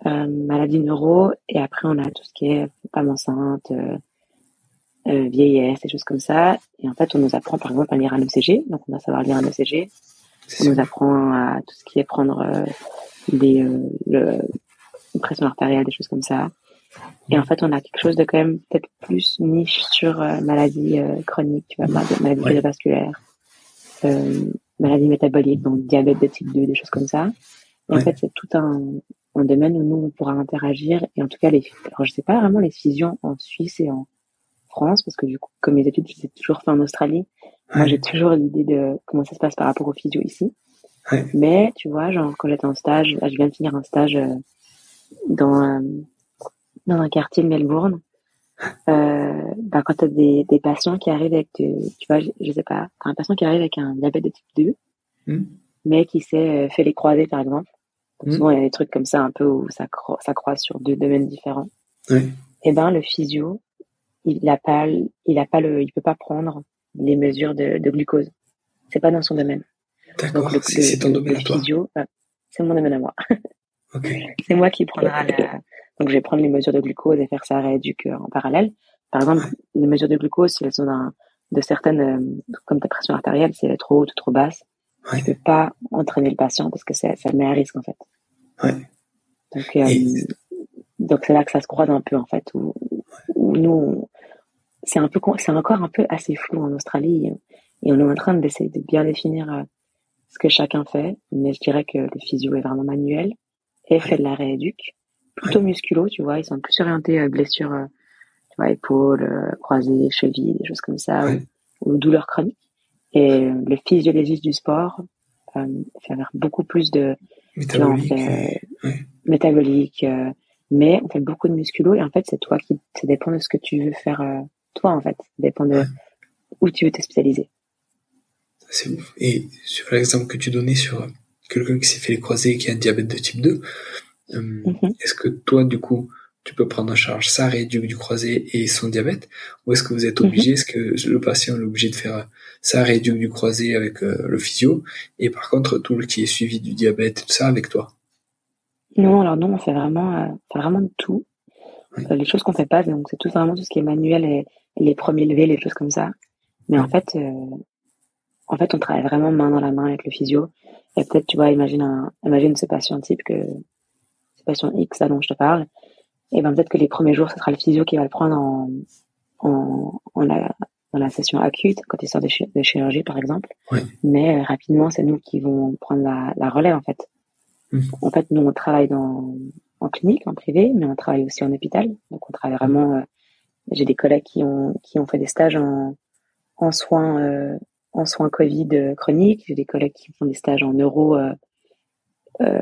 maladie neuro, et après on a tout ce qui est femme enceinte, euh, vieillesse, des choses comme ça. Et en fait, on nous apprend par exemple à lire un ECG, donc on va savoir lire un ECG. On nous apprend à tout ce qui est prendre euh, des euh, le, pression artérielle, des choses comme ça. Et en fait, on a quelque chose de quand même peut-être plus niche sur euh, maladie euh, chronique, tu vois, maladie ouais. cardiovasculaire, maladie métabolique, donc diabète de type 2, des choses comme ça. Et ouais. en fait, c'est tout un, un, domaine où nous, on pourra interagir. Et en tout cas, les, alors je sais pas vraiment les fusions en Suisse et en France, parce que du coup, comme mes études, j'ai toujours fait en Australie, moi, j'ai toujours l'idée de comment ça se passe par rapport aux physio ici. Mais, tu vois, genre, quand j'étais en stage, là, je viens de finir un stage euh, dans, dans un quartier de Melbourne, euh, ben, quand tu as des, des, patients qui arrivent avec, de, tu vois, je, je sais pas, un patient qui arrive avec un diabète de type 2, mm. mais qui s'est euh, fait les croiser, par exemple. Donc, mm. souvent, il y a des trucs comme ça, un peu où ça, cro ça croise sur deux domaines différents. Oui. Et ben, le physio, il a pas, il a pas le, il peut pas prendre les mesures de, de glucose. C'est pas dans son domaine. D'accord, c'est ton domaine à toi. Physio, c'est mon domaine à moi. (laughs) Okay. C'est moi qui prendra la, donc, je vais prendre les mesures de glucose et faire ça rééduque en parallèle. Par exemple, les mesures de glucose, si elles sont d'un, de certaines, euh, comme ta pression artérielle, si elle est trop haute ou trop basse, ouais. tu peux pas entraîner le patient parce que ça, ça le met à risque, en fait. Ouais. Donc, euh, et... donc c'est là que ça se croise un peu, en fait, où, où nous, c'est un peu, c'est encore un peu assez flou en Australie et on est en train d'essayer de bien définir euh, ce que chacun fait, mais je dirais que le physio est vraiment manuel et fait de la rééduque plutôt musculo, tu vois, ils sont plus orientés euh, blessures, euh, tu vois, épaules, euh, croisées, chevilles, des choses comme ça, ou, ou, douleurs chroniques. Et le physiologiste du sport euh, fait beaucoup plus de métabolique, fait, métabolique mais on fait beaucoup de musculo et en fait c'est toi qui, ça dépend de ce que tu veux faire toi en fait, ça dépend de ouais. où tu veux te spécialiser. C'est ouf. Et sur l'exemple que tu donnais sur quelqu'un qui s'est fait les croisés et qui a un diabète de type 2, euh, mm -hmm. Est-ce que toi, du coup, tu peux prendre en charge sa rééduque du croisé et son diabète? Ou est-ce que vous êtes obligé, mm -hmm. est-ce que le patient est obligé de faire sa rééduque du croisé avec euh, le physio? Et par contre tout le qui est suivi du diabète, tout ça avec toi? Non, alors non, on fait vraiment, euh, on fait vraiment de tout. Oui. les choses qu'on fait pas, donc c'est tout vraiment tout ce qui est manuel et, et les premiers levés, les choses comme ça. Mais oui. en fait, en fait, on travaille vraiment main dans la main avec le physio. Et peut-être, tu vois, imagine un, imagine ce patient type que patient X là dont je te parle, et ben peut-être que les premiers jours, ce sera le physio qui va le prendre en, en, en la, dans la session acute, quand il sort de, ch de chirurgie par exemple. Ouais. Mais euh, rapidement, c'est nous qui vont prendre la, la relève en fait. Mmh. En fait, nous on travaille dans, en clinique, en privé, mais on travaille aussi en hôpital. Donc on travaille vraiment. Euh, J'ai des collègues qui ont qui ont fait des stages en, en soins euh, en soins Covid chroniques. J'ai des collègues qui font des stages en neuro euh,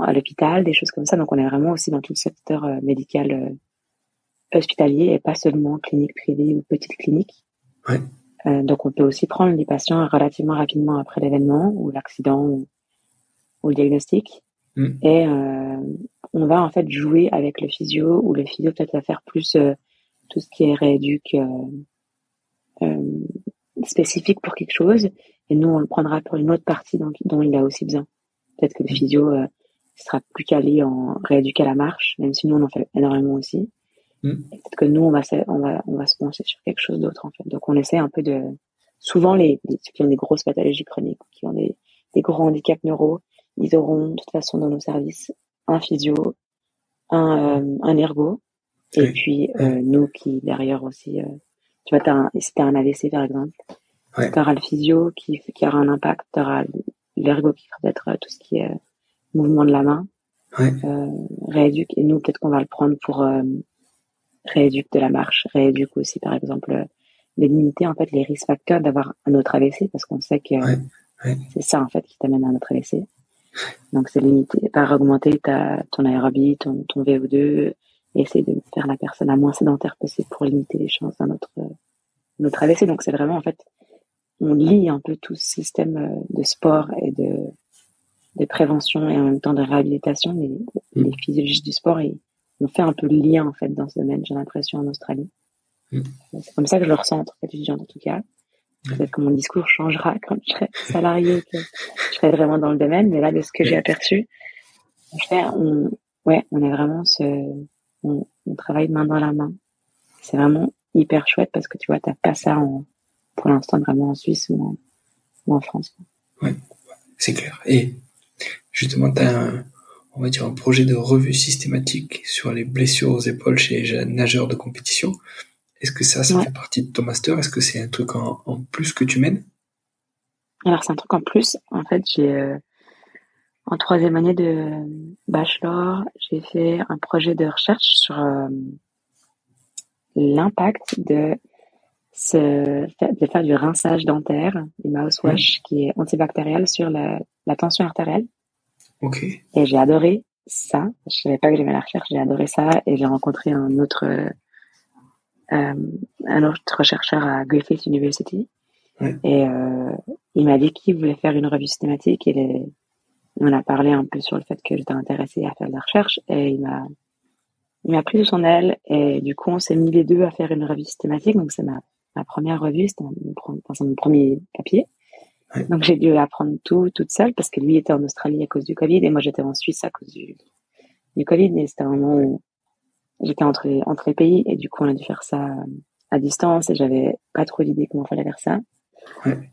à l'hôpital, des choses comme ça. Donc on est vraiment aussi dans tout le secteur euh, médical euh, hospitalier et pas seulement clinique privée ou petite clinique. Ouais. Euh, donc on peut aussi prendre les patients relativement rapidement après l'événement ou l'accident ou, ou, le diagnostic. Mm. Et on va en fait jouer avec le physio ou le physio peut-être va faire plus tout ce qui est rééduque spécifique pour quelque chose et nous on le prendra pour une autre partie dont, dont il a aussi besoin. Peut-être que le physio euh, sera plus calé en rééduquer à la marche, même si nous on en fait énormément aussi. Mm. Peut-être que nous on va, se, on va on va se pencher sur quelque chose d'autre en fait. Donc on essaie un peu de souvent les, les ceux qui ont des grosses pathologies chroniques, qui ont des, des gros handicaps neuro, ils auront de toute façon dans nos services un physio, un euh, un ergo, et oui. puis euh, nous qui derrière aussi, euh, tu vois, t'as un, si un AVC par exemple, ouais. tu auras le physio qui, qui aura un impact, tu auras l'ergo qui va être tout ce qui est mouvement de la main, ouais. rééduque, et nous peut-être qu'on va le prendre pour rééduque de la marche, rééduque aussi par exemple de limiter en fait les risques facteurs d'avoir un autre AVC parce qu'on sait que ouais. Ouais. c'est ça en fait qui t'amène à un autre AVC. Donc c'est limiter par augmenter ta, ton aérobie, ton, ton VO2, et essayer de faire la personne la moins sédentaire possible pour limiter les chances d'un autre, autre AVC. Donc c'est vraiment en fait on lie un peu tout ce système euh, de sport et de, de prévention et en même temps de réhabilitation. Les, mmh. les physiologistes du sport, ils ont fait un peu le lien en fait dans ce domaine, j'ai l'impression, en Australie. Mmh. C'est comme ça que je le ressens en qu'étudiante en tout cas. Peut-être que mon discours changera quand je serai salarié, que je serai vraiment dans le domaine, mais là, de ce que j'ai aperçu, on, ouais, on est vraiment ce, on, on travaille main dans la main. C'est vraiment hyper chouette parce que tu vois, t'as pas ça pour l'instant vraiment en Suisse ou en, France. Ouais, c'est clair. Et justement, tu as un, on va dire un projet de revue systématique sur les blessures aux épaules chez les nageurs de compétition. Est-ce que ça, ça fait partie de ton master? Est-ce que c'est un truc en, plus que tu mènes? Alors c'est un truc en plus. En fait, j'ai euh, en troisième année de bachelor, j'ai fait un projet de recherche sur euh, l'impact de, de faire du rinçage dentaire, du mouthwash, qui est antibactériel sur la, tension artérielle. Ok. Et j'ai adoré ça. Je savais pas que j'aimais la recherche, j'ai adoré ça et j'ai rencontré un autre un autre chercheur à Griffith University. Et euh, il m'a dit qu'il voulait faire une revue systématique. Et les, on a parlé un peu sur le fait que j'étais intéressée à faire de la recherche et il m'a il m'a pris de son aile. Et du coup on s'est mis les deux à faire une revue systématique. Donc c'est ma, ma première revue. C'était mon, premier papier. Donc j'ai dû apprendre tout toute seule parce que lui était en Australie à cause du Covid et moi j'étais en Suisse à cause du, du Covid. Et c'était vraiment j'étais entre entre les pays et du coup on a dû faire ça à distance et j'avais pas trop d'idée comment fallait faire ça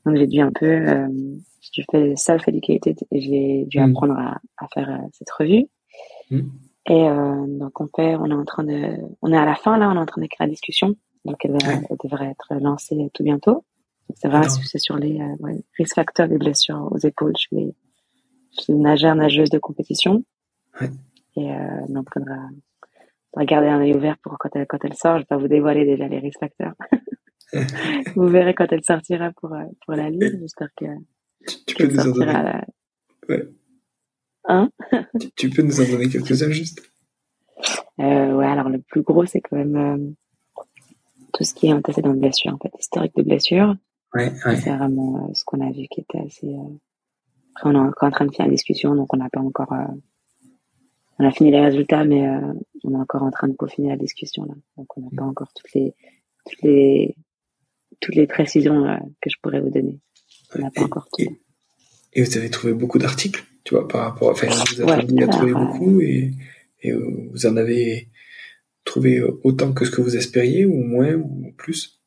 donc j'ai dû un peu, euh, j'ai fait self-educated et j'ai dû mm. apprendre à, à faire euh, cette revue. Mm. Et euh, donc on fait, on est en train de, on est à la fin là, on est en train d'écrire la discussion. Donc elle, devrait être lancée tout bientôt. C'est vrai, c'est sur les euh, ouais, risk factors des blessures aux épaules chez les, chez les nageurs, nageuses de compétition. Ouais. Et euh, donc on va, garder un œil ouvert pour quand elle, quand elle sort. Je vais pas vous dévoiler déjà les risk factors. (laughs) Vous verrez quand elle sortira pour, euh, pour la lire. J'espère que. Tu, peux nous en donner. La... Ouais. Hein? (laughs) Tu, peux nous en donner quelques-uns juste? Euh, Ouais, alors le plus gros, c'est quand même euh, tout ce qui est antécédent de blessure, en fait, historique de blessure. Ouais, ouais. C'est vraiment euh, ce qu'on a vu qui était assez. Après, on est encore en train de faire la discussion, donc on n'a pas encore. On a fini les résultats, mais on est encore en train de peaufiner la discussion là. Donc on n'a pas encore toutes les toutes les toutes les précisions euh, que je pourrais vous donner. On n'a pas encore tout. Et, vous avez trouvé beaucoup d'articles, tu vois, par rapport. Enfin, vous avez à trouver beaucoup et, et vous en avez trouvé autant que ce que vous espériez ou moins ou plus?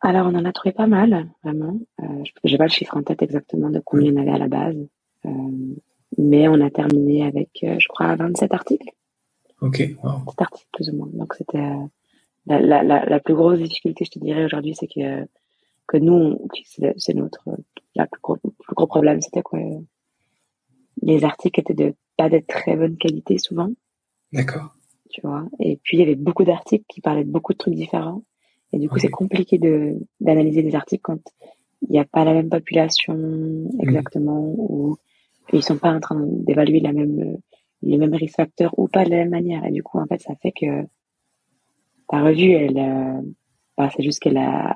Alors, on en a trouvé pas mal, vraiment. Euh, J'ai pas le chiffre en tête exactement de combien il y en avait à la base. Euh, mais on a terminé avec, euh, je crois, 27 articles. Ok, wow. 27 articles plus ou moins. Donc, c'était euh, la, la, la, la, plus grosse difficulté, je te dirais aujourd'hui, c'est que que nous, c'est notre la plus gros, plus gros problème, c'était quoi Les articles étaient de pas de très bonne qualité souvent. D'accord. Tu vois. Et puis il y avait beaucoup d'articles qui parlaient de beaucoup de trucs différents. Et du coup, c'est compliqué de d'analyser des articles quand il n'y a pas la même population mm. exactement ou ils sont pas en train d'évaluer la même les mêmes risques facteurs ou pas de la même manière. Et du coup, en fait, ça fait que ta revue, elle, euh, bah, c'est juste qu'elle a,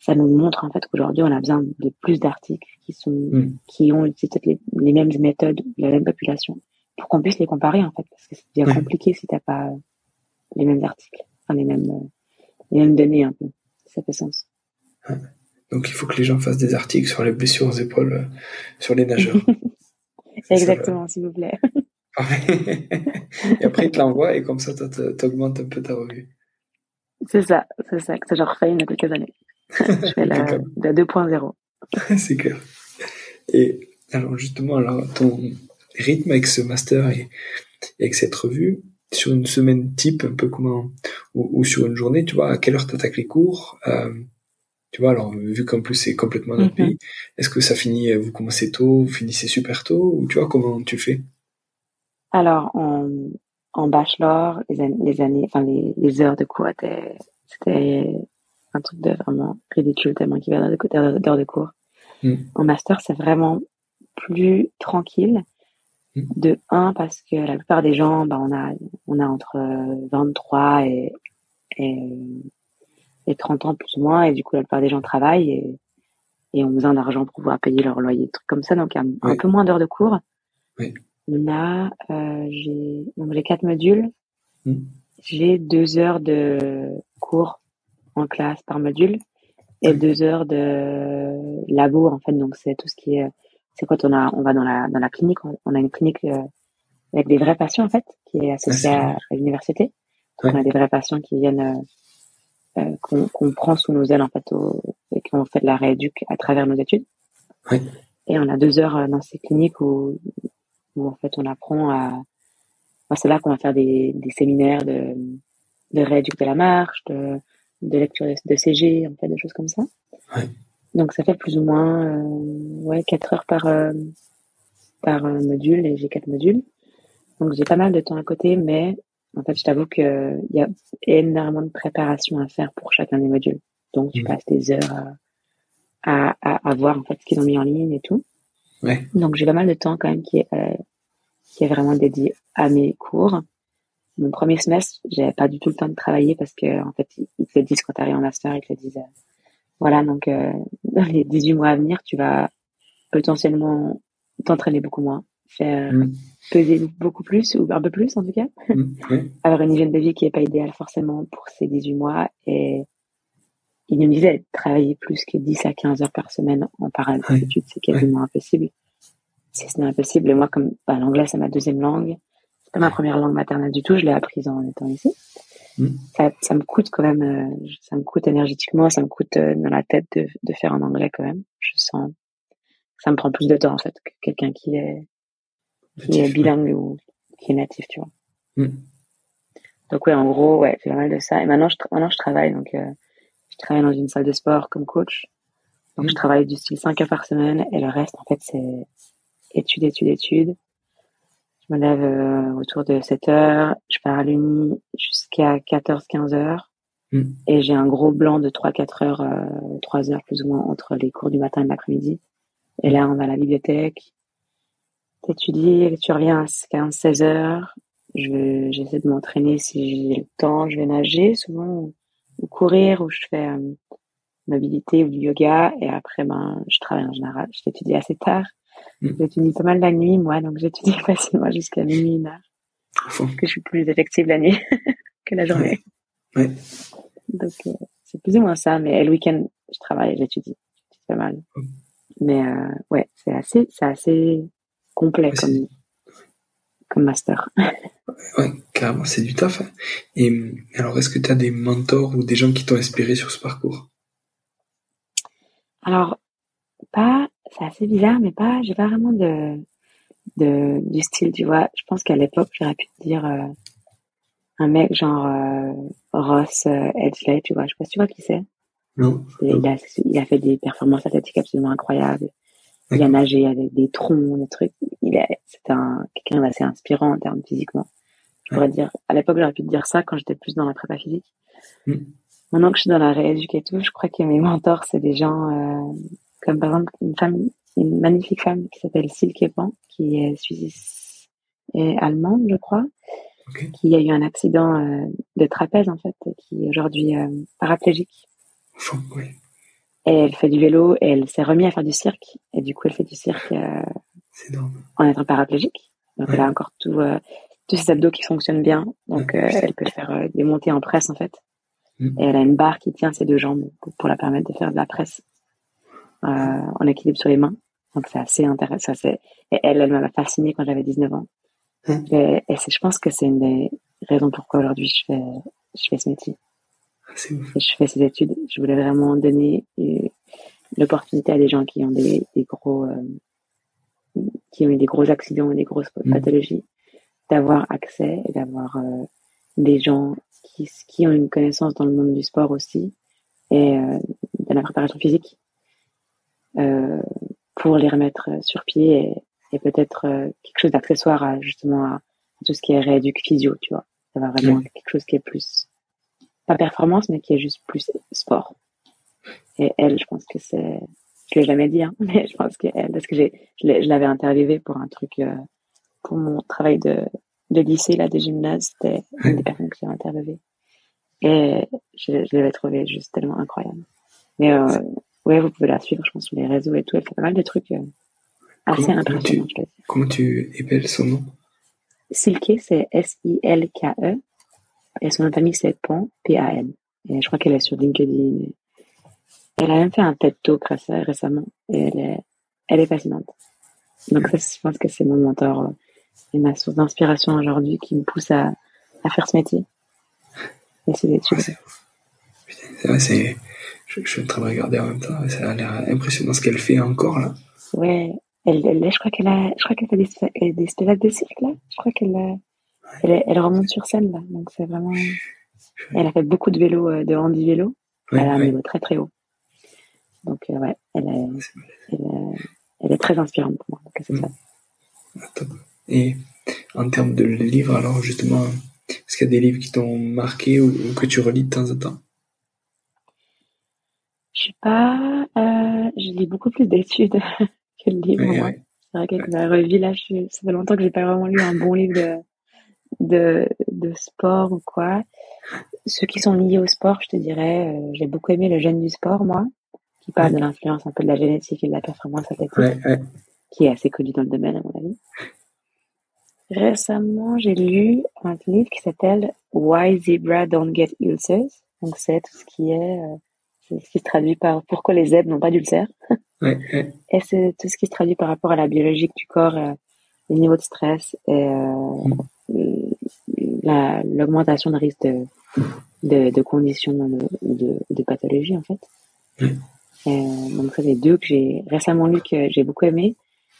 ça nous montre en fait qu'aujourd'hui on a besoin de plus d'articles qui sont, mm. qui ont peut-être les, mêmes méthodes, la même population, pour qu'on puisse les comparer en fait, parce que c'est bien compliqué si t'as pas les mêmes articles, enfin les mêmes, euh, les mêmes données un peu. Ça fait sens. Donc il faut que les gens fassent des articles sur les blessures aux épaules, euh, sur les nageurs. (laughs) Exactement, s'il vous plaît. (laughs) et après, il te l'envoie et comme ça, tu augmentes un peu ta revue. C'est ça, c'est ça, que ça, j'en refais il y a quelques années. Je fais la, la 2.0. (laughs) c'est clair. Et alors, justement, alors, ton rythme avec ce master et, avec cette revue, sur une semaine type, un peu comment, ou, sur une journée, tu vois, à quelle heure tu attaques les cours euh, Tu vois, alors, vu qu'en plus c'est complètement notre mm-hmm. pays, est-ce que ça finit, vous commencez tôt, vous finissez super tôt, ou tu vois, comment tu fais? Alors, en, en bachelor, les, les années, enfin, les, les, heures de cours étaient, c'était un truc de vraiment ridicule tellement qu'il y avait d'heures de cours. Mm. En master, c'est vraiment plus tranquille. Mm. De un, parce que la plupart des gens, bah, on a, on a entre 23 et, et, et 30 ans plus ou moins, et du coup, la plupart des gens travaillent et, et ont besoin d'argent pour pouvoir payer leur loyer, des trucs comme ça, donc il y a un peu moins d'heures de cours. Oui. Là, euh, j'ai donc j'ai quatre modules. Hmm. J'ai deux heures de cours en classe par module et deux heures de labo en fait. Donc c'est tout ce qui est c'est quand on a on va dans la dans la clinique, on a une clinique euh, avec des vrais patients en fait qui est associée à, l'université. On a des vrais patients qui viennent qu'on prend sous nos ailes en fait et qu'on fait de la rééduque à travers nos études. Et on a deux heures dans ces cliniques où, où en fait on apprend à. c'est là qu'on va faire des, des séminaires de, de rééduque de la marche, de, de lecture de CG, en fait, des choses comme ça. Donc ça fait plus ou moins euh, ouais, 4 heures par, euh, par module et j'ai quatre modules. Donc j'ai pas mal de temps à côté, mais en fait je t'avoue qu'il y a énormément de préparation à faire pour chacun des modules. Donc tu mmh. passes des heures à, à, à, voir en fait ce qu'ils ont mis en ligne et tout. Ouais. Donc j'ai pas mal de temps quand même qui est, euh, qui est vraiment dédié à mes cours. Mon premier semestre, j'avais pas du tout le temps de travailler parce que en fait ils te le disent quand tu arrives en master, ils te le disent. voilà donc euh, dans (laughs) les 18 mois à venir, tu vas potentiellement t'entraîner beaucoup moins, faire mm. peser beaucoup plus ou un peu plus en tout cas, mm, (laughs) avoir une hygiène de vie qui est pas idéale forcément pour ces 18 mois et il nous disait travailler plus que 10 à 15 heures par semaine en parallèle d'études, c'est quasiment impossible. Si ce n'est impossible, et moi comme bah, l'anglais c'est ma deuxième langue, c'est pas ma première langue maternelle du tout, je l'ai apprise en étant ici. Mm. Ça, ça, me coûte quand même, euh, ça me coûte énergétiquement, ça me coûte euh, dans la tête de, de faire en anglais quand même. Je sens ça me prend plus de temps en fait que quelqu'un qui est qui est bilingue ou qui est natif, tu vois. Mm. Donc ouais, en gros, ouais, j'ai pas mal de ça. Et maintenant, je, maintenant, je travaille. Donc, euh, je travaille dans une salle de sport comme coach. Donc, je mm. travaille du style 5 heures par semaine. Et le reste, en fait, c'est études, études, études. Je me lève euh, autour de 7 heures. Je pars à l'uni jusqu'à 14, 15 heures. Mm. Et j'ai un gros blanc de 3-4 heures, euh, 3 heures plus ou moins entre les cours du matin et de l'après-midi. Et là, on va à la bibliothèque, t'étudies, tu reviens à 15, 16 heures. Je, j'essaie de m'entraîner si j'ai le temps. Je vais nager souvent, ou, courir, ou je fais euh, mobilité ou du yoga. Et après, ben, je travaille en général. Je t'étudie assez tard. Mm. J'étudie pas mal la nuit, moi, donc j'étudie (laughs) facilement jusqu'à minuit, une heure. Parce que je suis plus effective la nuit (laughs) que la journée. Ouais. Donc, euh, c'est plus ou moins ça. Mais le week-end, je travaille, j'étudie. C'est pas mal. Mm. Mais euh, ouais, c'est assez, c'est assez complet comme, comme master. (laughs) ouais, carrément, c'est du taf. Hein. Et alors, est-ce que tu as des mentors ou des gens qui t'ont inspiré sur ce parcours? Alors, pas, c'est assez bizarre, mais pas, j'ai pas vraiment de, de, du style, tu vois. Je pense qu'à l'époque, j'aurais pu te dire euh, un mec genre euh, Ross euh, Edgley, tu vois. Je sais pas si tu vois qui c'est. Il a, il a fait des performances athlétiques absolument incroyables. Il a nagé avec des troncs, des trucs. Il est, c'est un, quelqu'un d'assez inspirant en termes physiquement. Je pourrais dire, à l'époque, j'aurais pu te dire ça quand j'étais plus dans la prépa physique. Mm. Maintenant que je suis dans la rééduque et tout, je crois que mes mentors, c'est des gens, euh, comme par exemple, une femme, une magnifique femme qui s'appelle Silke Pan, qui est suisse et allemande, je crois, qui a eu un accident euh, de trapèze, en fait, qui est aujourd'hui euh, paraplégique. Et elle fait du vélo et elle s'est remise à faire du cirque. Et du coup, elle fait du cirque euh, en étant paraplégique. Donc, elle a encore tout, euh, tous ses abdos qui fonctionnent bien. Donc, euh, elle peut faire euh, des montées en presse, en fait. Mm. Et elle a une barre qui tient ses deux jambes pour, la permettre de faire de la presse en équilibre sur les mains. Donc, c'est assez intéressant. Et elle, elle m'a fascinée quand j'avais 19 ans. Mm. Et, et je pense que c'est une des raisons pourquoi aujourd'hui je fais, je fais ce métier je fais ces études, je voulais vraiment donner euh, l'opportunité à des gens qui ont des, des gros, euh, qui ont eu des gros accidents et des grosses mm. pathologies, d'avoir accès et d'avoir euh, des gens qui, qui ont une connaissance dans le monde du sport aussi et de la préparation physique pour les remettre sur pied et, et peut-être quelque chose d'accessoire à justement à, tout ce qui est rééduque physio, tu vois, d'avoir vraiment quelque chose qui est plus pas performance, mais qui est juste plus sport. Et elle, je pense que c'est, je l'ai jamais dit, hein, (laughs) mais je pense qu'elle, parce que j'ai, je l'avais interviewée pour un truc, euh, pour mon travail de, de lycée, là, de gymnase, c'était une des personnes que j'ai interviewée. Et je, je l'avais trouvée juste tellement incroyable. Mais, euh, ouais, vous pouvez la suivre, je pense, sur les réseaux et tout. Elle fait pas mal de trucs euh, assez impressionnants, Comment tu épelles son nom? Silke, c'est S-I-L-K-E. Et son famille, c'est Pan, P-A-N. Et je crois qu'elle est sur LinkedIn. Elle a même fait un TED Talk récemment. Et elle est, elle est fascinante. Donc ça, je pense que c'est mon mentor et ma source d'inspiration aujourd'hui qui me pousse à, à faire ce métier. Et c'est études. c'est, je, suis en train de regarder en même temps. Ça a l'air impressionnant ce qu'elle fait encore là. Ouais, elle, je crois qu'elle a, je crois qu'elle fait des, des spectacles de cirque là. Je crois qu'elle, elle, elle, remonte sur scène là. Donc c'est vraiment. Elle a fait beaucoup de vélo, euh, de handi vélo. elle a un niveau très très haut. Donc euh, ouais, elle est, elle, est, très inspirante pour moi. Donc c'est ça. Ah, Et en termes de livres, alors justement, est-ce qu'il y a des livres qui t'ont marqué ou, que tu relis de temps en temps? Je sais pas, euh, je lis beaucoup plus d'études (laughs) que de livres. C'est vrai que la revue, là, ça fait longtemps que j'ai pas vraiment lu un bon livre de, de, de sport ou quoi. Ceux qui sont liés au sport, je te dirais, euh, j'ai beaucoup aimé Le Jeune du sport, moi, qui parle de l'influence un peu de la génétique et de la performance athlétique, qui est assez connu dans le domaine, à mon avis. Récemment, j'ai lu un livre qui s'appelle Why Zebra Don't Get Ulcers. Donc, c'est tout ce qui est, euh, ce qui se traduit par Pourquoi les zèbres n'ont pas d'ulcères. Et c'est tout ce qui se traduit par rapport à la biologie du corps, euh, les niveaux de stress et euh, l'augmentation de risque de, de, de conditions de, de, pathologie, en fait. Mm. donc, c'est les deux que j'ai récemment lu que j'ai beaucoup aimé.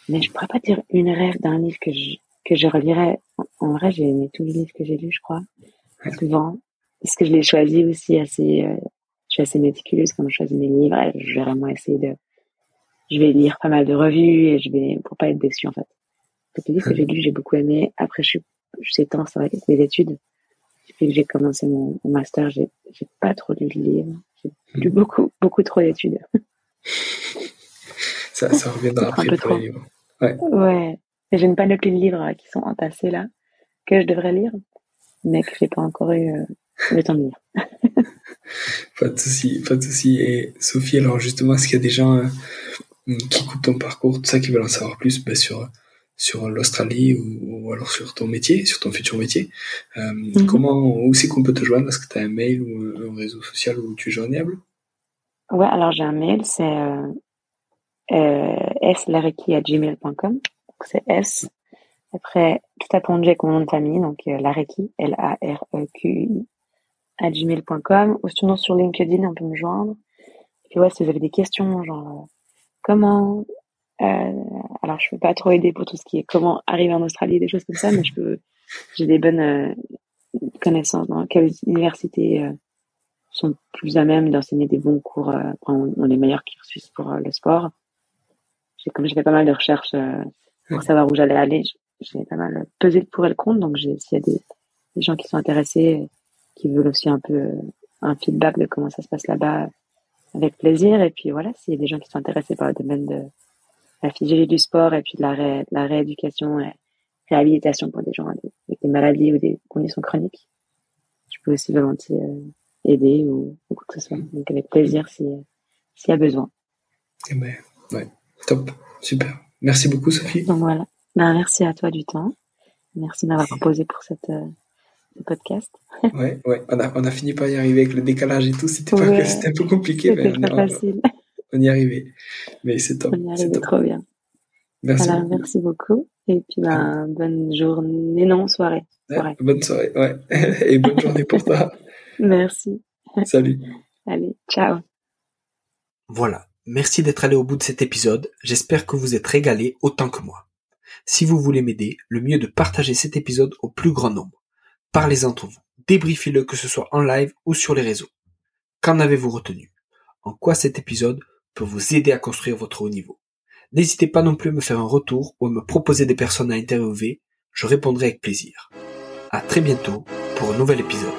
Mais je pourrais pas dire une rêve d'un livre que je, que je relirais. En vrai, j'ai aimé tous les livres que j'ai lus, je crois. Souvent. Parce que je les choisis aussi assez, euh, je suis assez méticuleuse quand je choisis mes livres. je vais vraiment essayer de, je vais lire pas mal de revues et je vais, pour pas être déçue, en fait. Donc, les livres que j'ai lus, j'ai beaucoup aimé. Après, je suis, je sais tant, c'est vrai, mes études. Depuis que j'ai commencé mon, master, j'ai, j'ai pas trop lu de livres. J'ai lu beaucoup, beaucoup trop d'études. ça, ça reviendra (laughs) après pour les livres. Ouais. Ouais. J'ai une panoplie de livres qui sont entassés là, que je devrais lire, mais que j'ai pas encore eu euh, le temps de lire. (laughs) pas de souci, pas de souci. Et Sophie, alors justement, est-ce qu'il y a des gens euh, qui écoutent ton parcours, tout ça, qui veulent en savoir plus ben, sur sur l'Australie ou, alors sur ton métier, sur ton futur métier. Euh, mhm. Comment, où c'est qu'on peut te joindre? Est-ce que tu as un mail ou un, réseau social où tu es joignable? Ouais, alors j'ai un mail, c'est euh, euh, gmail.com c'est S. Après, tout à comme nom de famille, donc euh, Lareki, L-A-R-E-Q-I, à gmail.com. Ou sinon sur LinkedIn, on peut me joindre. Et puis ouais, si vous avez des questions, genre euh, comment... Euh, alors, je peux pas trop aider pour tout ce qui est comment arriver en Australie, des choses comme ça, mais je peux... J'ai des bonnes euh, connaissances dans quelles universités euh, sont plus à même d'enseigner des bons cours, dans les meilleurs cursus pour le sport. J'ai, comme j'ai fait pas mal de recherches pour savoir où j'allais aller. J'ai pas mal pesé le pour et le contre, donc s'il y a des, des, gens qui sont intéressés, qui veulent aussi un peu un feedback de comment ça se passe là-bas, avec plaisir. Et puis voilà, s'il y a des gens qui sont intéressés par le domaine de la physiologie du sport et puis de la, ré, la rééducation et réhabilitation pour des gens avec, des maladies ou des conditions chroniques, je peux aussi volontiers euh, aider ou, ou, quoi que ce soit. Donc avec plaisir s'il y a besoin. Eh ben, ouais, top, super. Merci beaucoup, Sophie. Donc voilà. Ben, merci à toi du temps. Merci de m'avoir proposé pour cette, euh, ce podcast. ouais, ouais. On a, on a fini par y arriver avec le décalage et tout. C'était un peu compliqué, mais on, pas facile. On y arrivait. Mais c'est top. On y arrivait trop bien. Merci. beaucoup. merci beaucoup. Et puis, ben, bonne journée, non, soirée. soirée. bonne soirée, ouais. (laughs) et bonne journée pour toi. (laughs) Merci. Salut. Allez, ciao. Voilà. Merci d'être allé au bout de cet épisode, j'espère que vous êtes régalé autant que moi. Si vous voulez m'aider, le mieux est de partager cet épisode au plus grand nombre. Parlez-en entre vous, débriefez-le que ce soit en live ou sur les réseaux. Qu'en avez-vous retenu? En quoi cet épisode peut vous aider à construire votre haut niveau N'hésitez pas non plus à me faire un retour ou à me proposer des personnes à interviewer, je répondrai avec plaisir. À très bientôt pour un nouvel épisode.